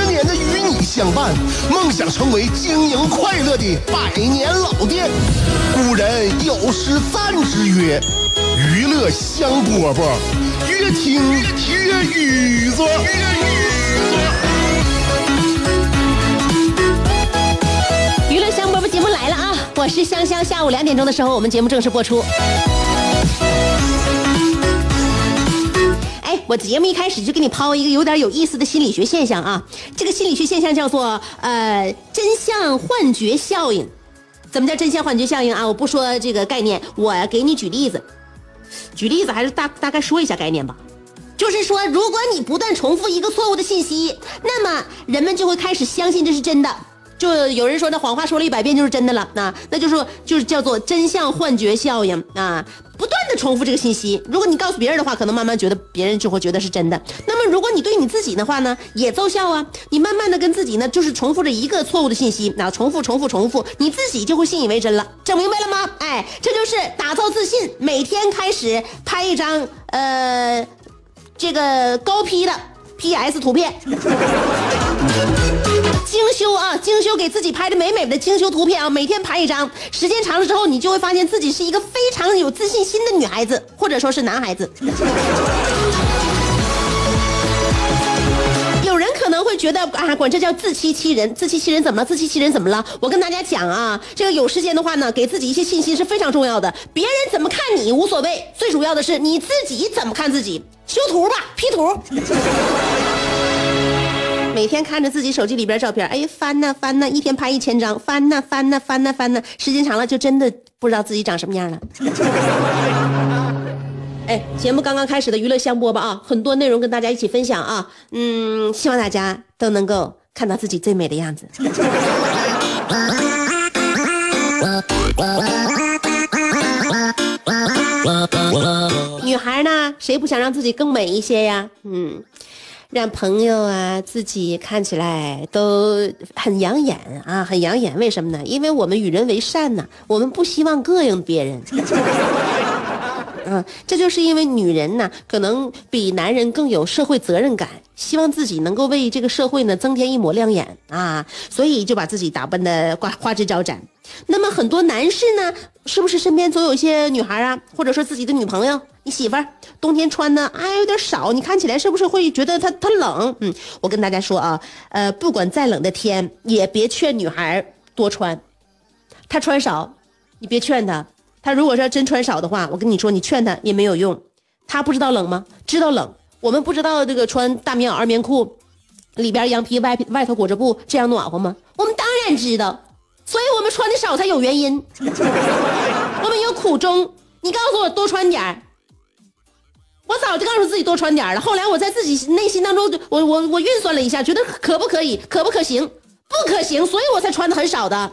十年的与你相伴，梦想成为经营快乐的百年老店。古人有诗赞之曰：“娱乐香饽饽，越听越雨左。”娱乐香饽饽节目来了啊！我是香香，下午两点钟的时候，我们节目正式播出。我节目一开始就给你抛一个有点有意思的心理学现象啊！这个心理学现象叫做呃真相幻觉效应。怎么叫真相幻觉效应啊？我不说这个概念，我给你举例子。举例子还是大大概说一下概念吧。就是说，如果你不断重复一个错误的信息，那么人们就会开始相信这是真的。就有人说，那谎话说了一百遍就是真的了，那那就是就是叫做真相幻觉效应啊，不重复这个信息。如果你告诉别人的话，可能慢慢觉得别人就会觉得是真的。那么如果你对你自己的话呢，也奏效啊。你慢慢的跟自己呢，就是重复着一个错误的信息，那重复重复重复，你自己就会信以为真了。整明白了吗？哎，这就是打造自信。每天开始拍一张呃这个高 P 的 PS 图片。精修啊，精修给自己拍的美美的精修图片啊，每天拍一张，时间长了之后，你就会发现自己是一个非常有自信心的女孩子，或者说是男孩子。有人可能会觉得啊，管这叫自欺欺人，自欺欺人怎么了？自欺欺人怎么了？我跟大家讲啊，这个有时间的话呢，给自己一些信心是非常重要的。别人怎么看你无所谓，最主要的是你自己怎么看自己。修图吧，P 图。每天看着自己手机里边照片，哎，翻呐翻呐，一天拍一千张，翻呐翻呐翻呐翻呐，时间长了就真的不知道自己长什么样了。哎，节目刚刚开始的娱乐香饽饽啊，很多内容跟大家一起分享啊，嗯，希望大家都能够看到自己最美的样子。女孩呢，谁不想让自己更美一些呀？嗯。让朋友啊，自己看起来都很养眼啊，很养眼。为什么呢？因为我们与人为善呢，我们不希望膈应别人。嗯，这就是因为女人呢，可能比男人更有社会责任感，希望自己能够为这个社会呢增添一抹亮眼啊，所以就把自己打扮的花花枝招展。那么很多男士呢，是不是身边总有一些女孩啊，或者说自己的女朋友？你媳妇儿冬天穿的哎有点少，你看起来是不是会觉得她她冷？嗯，我跟大家说啊，呃，不管再冷的天，也别劝女孩多穿。她穿少，你别劝她。她如果说真穿少的话，我跟你说，你劝她也没有用。她不知道冷吗？知道冷。我们不知道这个穿大棉袄、二棉裤，里边羊皮外外头裹着布，这样暖和吗？我们当然知道。所以我们穿的少才有原因，我们有苦衷。你告诉我多穿点儿。我早就告诉自己多穿点了，后来我在自己内心当中，我我我运算了一下，觉得可不可以，可不可行，不可行，所以我才穿的很少的。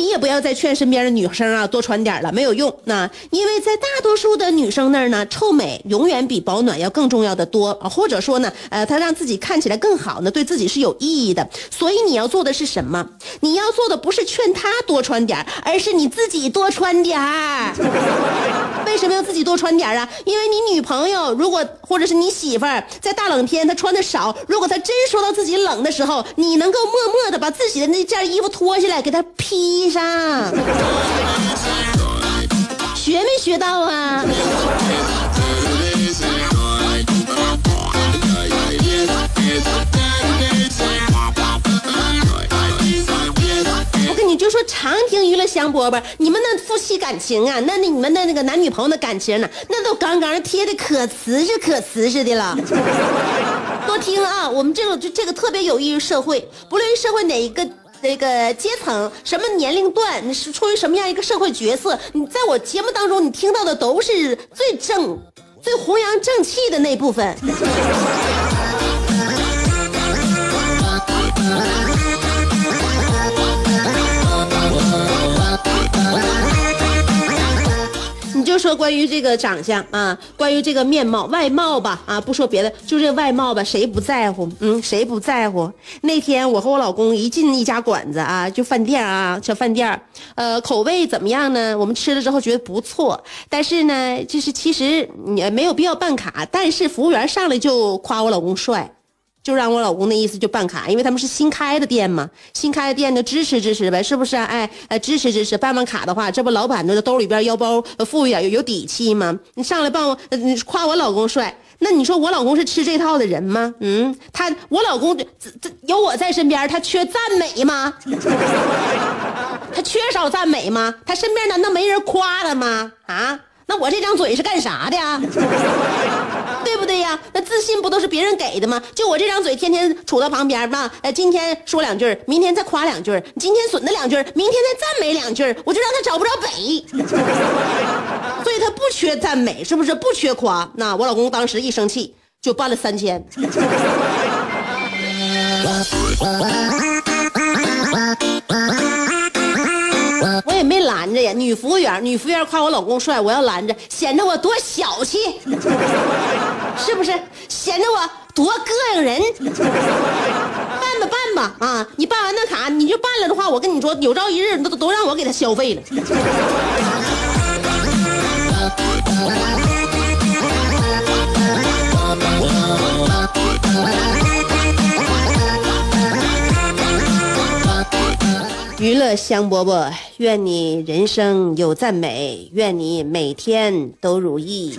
你也不要再劝身边的女生啊多穿点了，没有用。那因为在大多数的女生那儿呢，臭美永远比保暖要更重要的多啊，或者说呢，呃，她让自己看起来更好呢，对自己是有意义的。所以你要做的是什么？你要做的不是劝她多穿点而是你自己多穿点 为什么要自己多穿点啊？因为你女朋友如果或者是你媳妇儿在大冷天她穿的少，如果她真说到自己冷的时候，你能够默默的把自己的那件衣服脱下来给她披。上，学没学到啊？我跟你就说，常听娱乐香饽饽，你们那夫妻感情啊，那你们的那个男女朋友的感情呢，那都刚刚贴的可瓷实可瓷实的了。多听啊，我们这个就这个特别有益于社会，不论社会哪一个。那个阶层，什么年龄段，你是出于什么样一个社会角色？你在我节目当中，你听到的都是最正、最弘扬正气的那部分。就说关于这个长相啊，关于这个面貌、外貌吧啊，不说别的，就这外貌吧，谁不在乎？嗯，谁不在乎？那天我和我老公一进一家馆子啊，就饭店啊，小饭店呃，口味怎么样呢？我们吃了之后觉得不错，但是呢，就是其实也没有必要办卡，但是服务员上来就夸我老公帅。就让我老公的意思就办卡，因为他们是新开的店嘛，新开的店就支持支持呗，是不是？哎，呃，支持支持，办完卡的话，这不老板的兜里边腰包富裕点，有有底气吗？你上来帮我，夸我老公帅，那你说我老公是吃这套的人吗？嗯，他我老公这这有我在身边，他缺赞美吗？他缺少赞美吗？他身边难道没人夸他吗？啊？那我这张嘴是干啥的呀？对不对呀？那自信不都是别人给的吗？就我这张嘴，天天杵到旁边吧。呃，今天说两句，明天再夸两句；今天损他两句，明天再赞美两句，我就让他找不着北。所以他不缺赞美，是不是？不缺夸。那我老公当时一生气就办了三千。我也没拦着呀，女服务员，女服务员夸我老公帅，我要拦着，显得我多小气，是不是？显得我多膈应人。办吧办吧啊！你办完那卡，你就办了的话，我跟你说，有朝一日都都让我给他消费了。娱乐香饽饽，愿你人生有赞美，愿你每天都如意。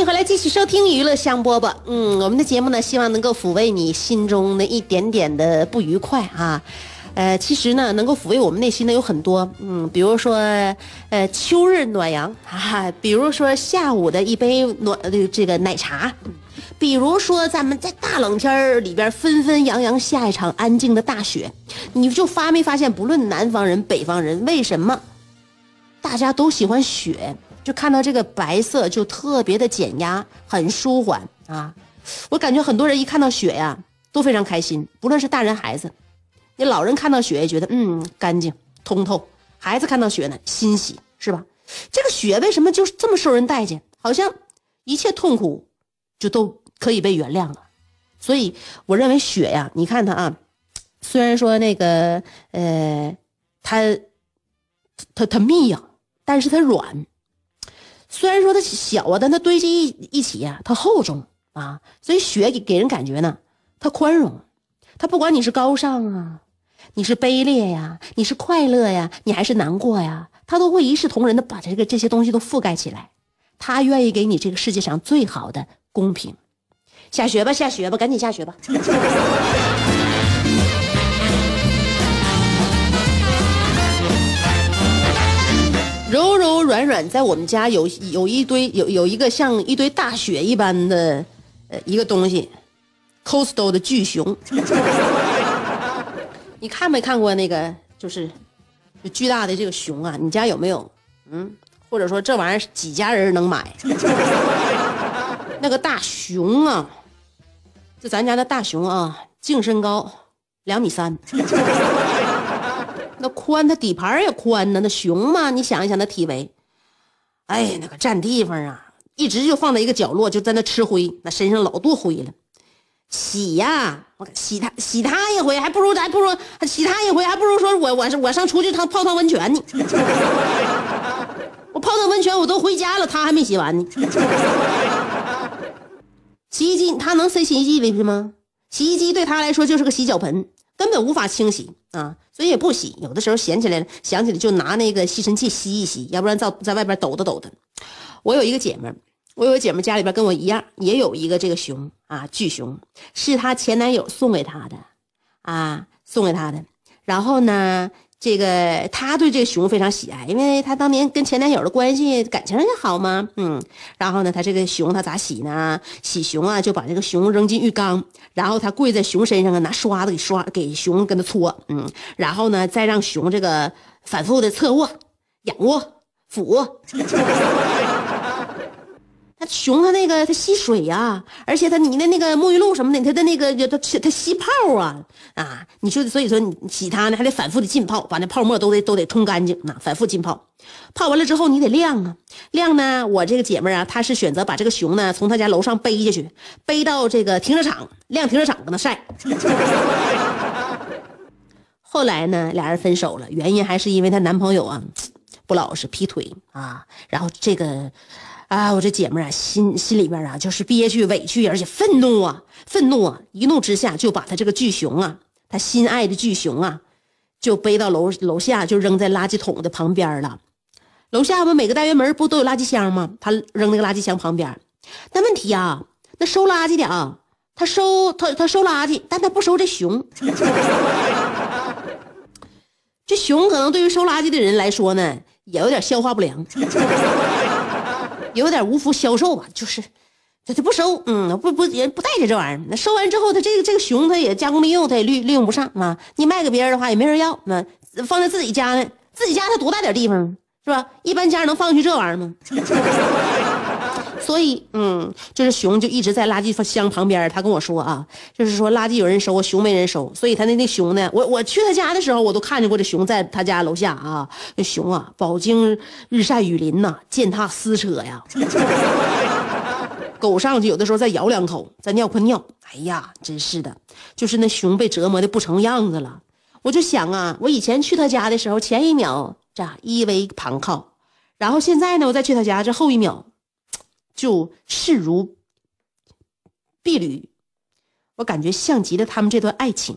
迎回来，继续收听娱乐香饽饽。嗯，我们的节目呢，希望能够抚慰你心中的一点点的不愉快啊。呃，其实呢，能够抚慰我们内心的有很多，嗯，比如说，呃，秋日暖阳啊，比如说下午的一杯暖这个奶茶，比如说咱们在大冷天儿里边纷纷扬扬下一场安静的大雪，你就发没发现，不论南方人、北方人，为什么大家都喜欢雪？看到这个白色就特别的减压，很舒缓啊！我感觉很多人一看到雪呀，都非常开心，不论是大人孩子。你老人看到雪也觉得嗯干净通透，孩子看到雪呢欣喜是吧？这个雪为什么就这么受人待见？好像一切痛苦就都可以被原谅了。所以我认为雪呀，你看它啊，虽然说那个呃，它它它密呀，但是它软。虽然说它小啊，但它堆积一一起呀，它厚重啊。所以雪给给人感觉呢，它宽容，它不管你是高尚啊。你是卑劣呀，你是快乐呀，你还是难过呀？它都会一视同仁的把这个这些东西都覆盖起来，他愿意给你这个世界上最好的公平。下雪吧，下雪吧，赶紧下雪吧。柔柔软软，在我们家有有一堆有有一个像一堆大雪一般的呃一个东西，Costo 的巨熊。你看没看过那个就是巨大的这个熊啊？你家有没有？嗯，或者说这玩意儿几家人能买？那个大熊啊，就咱家的大熊啊，净身高两米三，宽，它底盘也宽呢。那熊嘛，你想一想那体围，哎，那个占地方啊，一直就放在一个角落，就在那吃灰，那身上老多灰了。洗呀，我洗它洗它一回，还不如咱不如洗它一回，还不如说我我我上出去趟泡趟温泉呢。我泡趟温泉我都回家了，他还没洗完呢。洗衣机他能塞洗衣机里去吗？洗衣机对他来说就是个洗脚盆，根本无法清洗啊，所以也不洗。有的时候闲起来了，想起来就拿那个吸尘器吸一吸，要不然在在外边抖的抖的。我有一个姐们。我有个姐妹，家里边跟我一样，也有一个这个熊啊，巨熊，是她前男友送给她的，啊，送给她的。然后呢，这个他对这个熊非常喜爱，因为他当年跟前男友的关系感情也好嘛，嗯。然后呢，他这个熊他咋洗呢？洗熊啊，就把这个熊扔进浴缸，然后他跪在熊身上啊，拿刷子给刷，给熊跟他搓，嗯。然后呢，再让熊这个反复的侧卧、仰卧、俯卧。它熊它那个它吸水呀，而且它你的那个沐浴露什么的，它的那个它它吸泡啊啊！你说所以说你洗它呢还得反复的浸泡，把那泡沫都得都得冲干净啊，反复浸泡。泡完了之后你得晾啊，晾呢。我这个姐妹啊，她是选择把这个熊呢从她家楼上背下去，背到这个停车场晾停车场搁那晒。后来呢，俩人分手了，原因还是因为她男朋友啊不老实，劈腿啊，然后这个。啊，我这姐们啊，心心里边啊，就是憋屈、委屈，而且愤怒啊，愤怒啊！一怒之下，就把他这个巨熊啊，他心爱的巨熊啊，就背到楼楼下，就扔在垃圾桶的旁边了。楼下不每个单元门不都有垃圾箱吗？他扔那个垃圾箱旁边。但问题啊，那收垃圾的啊，他收他他收垃圾，但他不收这熊。这熊可能对于收垃圾的人来说呢，也有点消化不良。有点无福消受吧，就是，他他不收，嗯，不不也不带着这玩意儿。那收完之后，他这个这个熊，他也加工利用，他也利利用不上啊。你卖给别人的话，也没人要。那放在自己家呢？自己家他多大点地方，是吧？一般家能放去这玩意儿吗？所以，嗯，就是熊就一直在垃圾箱旁边。他跟我说啊，就是说垃圾有人收，熊没人收。所以他那那熊呢，我我去他家的时候，我都看见过这熊在他家楼下啊。那熊啊，饱经日晒雨淋呐，践踏撕扯呀。狗上去有的时候再咬两口，再尿块尿。哎呀，真是的，就是那熊被折磨的不成样子了。我就想啊，我以前去他家的时候，前一秒这依偎旁靠，然后现在呢，我再去他家，这后一秒。就势如敝履，我感觉像极了他们这段爱情。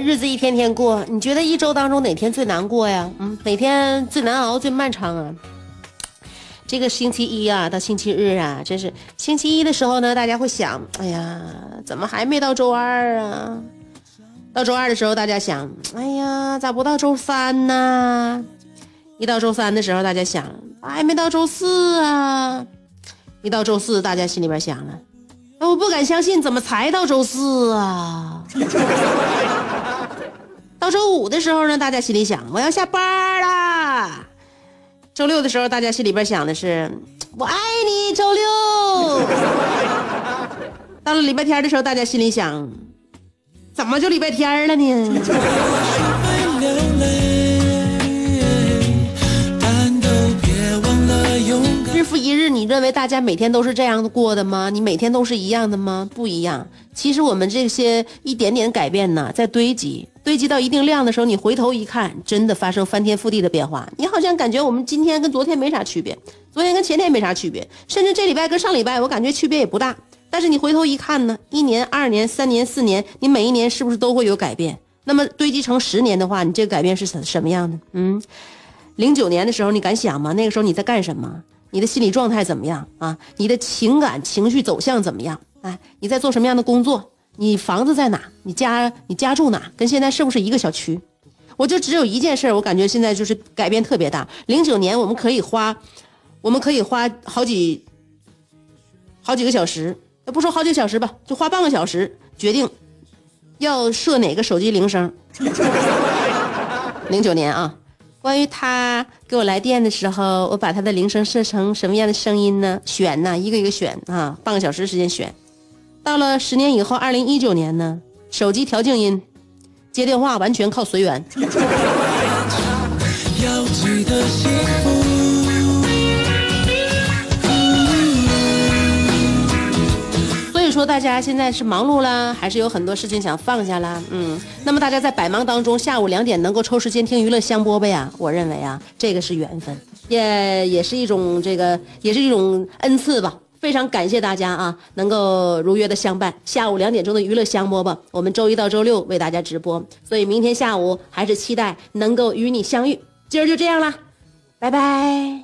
日子一天天过，你觉得一周当中哪天最难过呀？嗯，哪天最难熬、最漫长啊？这个星期一啊，到星期日啊，真是星期一的时候呢，大家会想，哎呀，怎么还没到周二啊？到周二的时候，大家想，哎呀，咋不到周三呢？一到周三的时候，大家想，还没到周四啊？一到周四，大家心里边想了，我不敢相信，怎么才到周四啊？到周五的时候呢，大家心里想我要下班啦。周六的时候，大家心里边想的是我爱你。周六。到了礼拜天的时候，大家心里想，怎么就礼拜天了呢？一日，你认为大家每天都是这样过的吗？你每天都是一样的吗？不一样。其实我们这些一点点改变呢，在堆积，堆积到一定量的时候，你回头一看，真的发生翻天覆地的变化。你好像感觉我们今天跟昨天没啥区别，昨天跟前天没啥区别，甚至这礼拜跟上礼拜，我感觉区别也不大。但是你回头一看呢，一年、二年、三年、四年，你每一年是不是都会有改变？那么堆积成十年的话，你这个改变是什什么样的？嗯，零九年的时候，你敢想吗？那个时候你在干什么？你的心理状态怎么样啊？你的情感情绪走向怎么样？哎，你在做什么样的工作？你房子在哪？你家你家住哪？跟现在是不是一个小区？我就只有一件事我感觉现在就是改变特别大。零九年我们可以花，我们可以花好几好几个小时。不说好几个小时吧，就花半个小时决定要设哪个手机铃声。零九年啊，关于他给我来电的时候，我把他的铃声设成什么样的声音呢？选呢，一个一个选啊，半个小时时间选。到了十年以后，二零一九年呢，手机调静音，接电话完全靠随缘。大家现在是忙碌啦，还是有很多事情想放下啦？嗯，那么大家在百忙当中，下午两点能够抽时间听娱乐香饽饽呀，我认为啊，这个是缘分，也也是一种这个，也是一种恩赐吧。非常感谢大家啊，能够如约的相伴。下午两点钟的娱乐香饽饽，我们周一到周六为大家直播，所以明天下午还是期待能够与你相遇。今儿就这样了，拜拜。